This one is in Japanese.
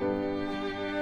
うん。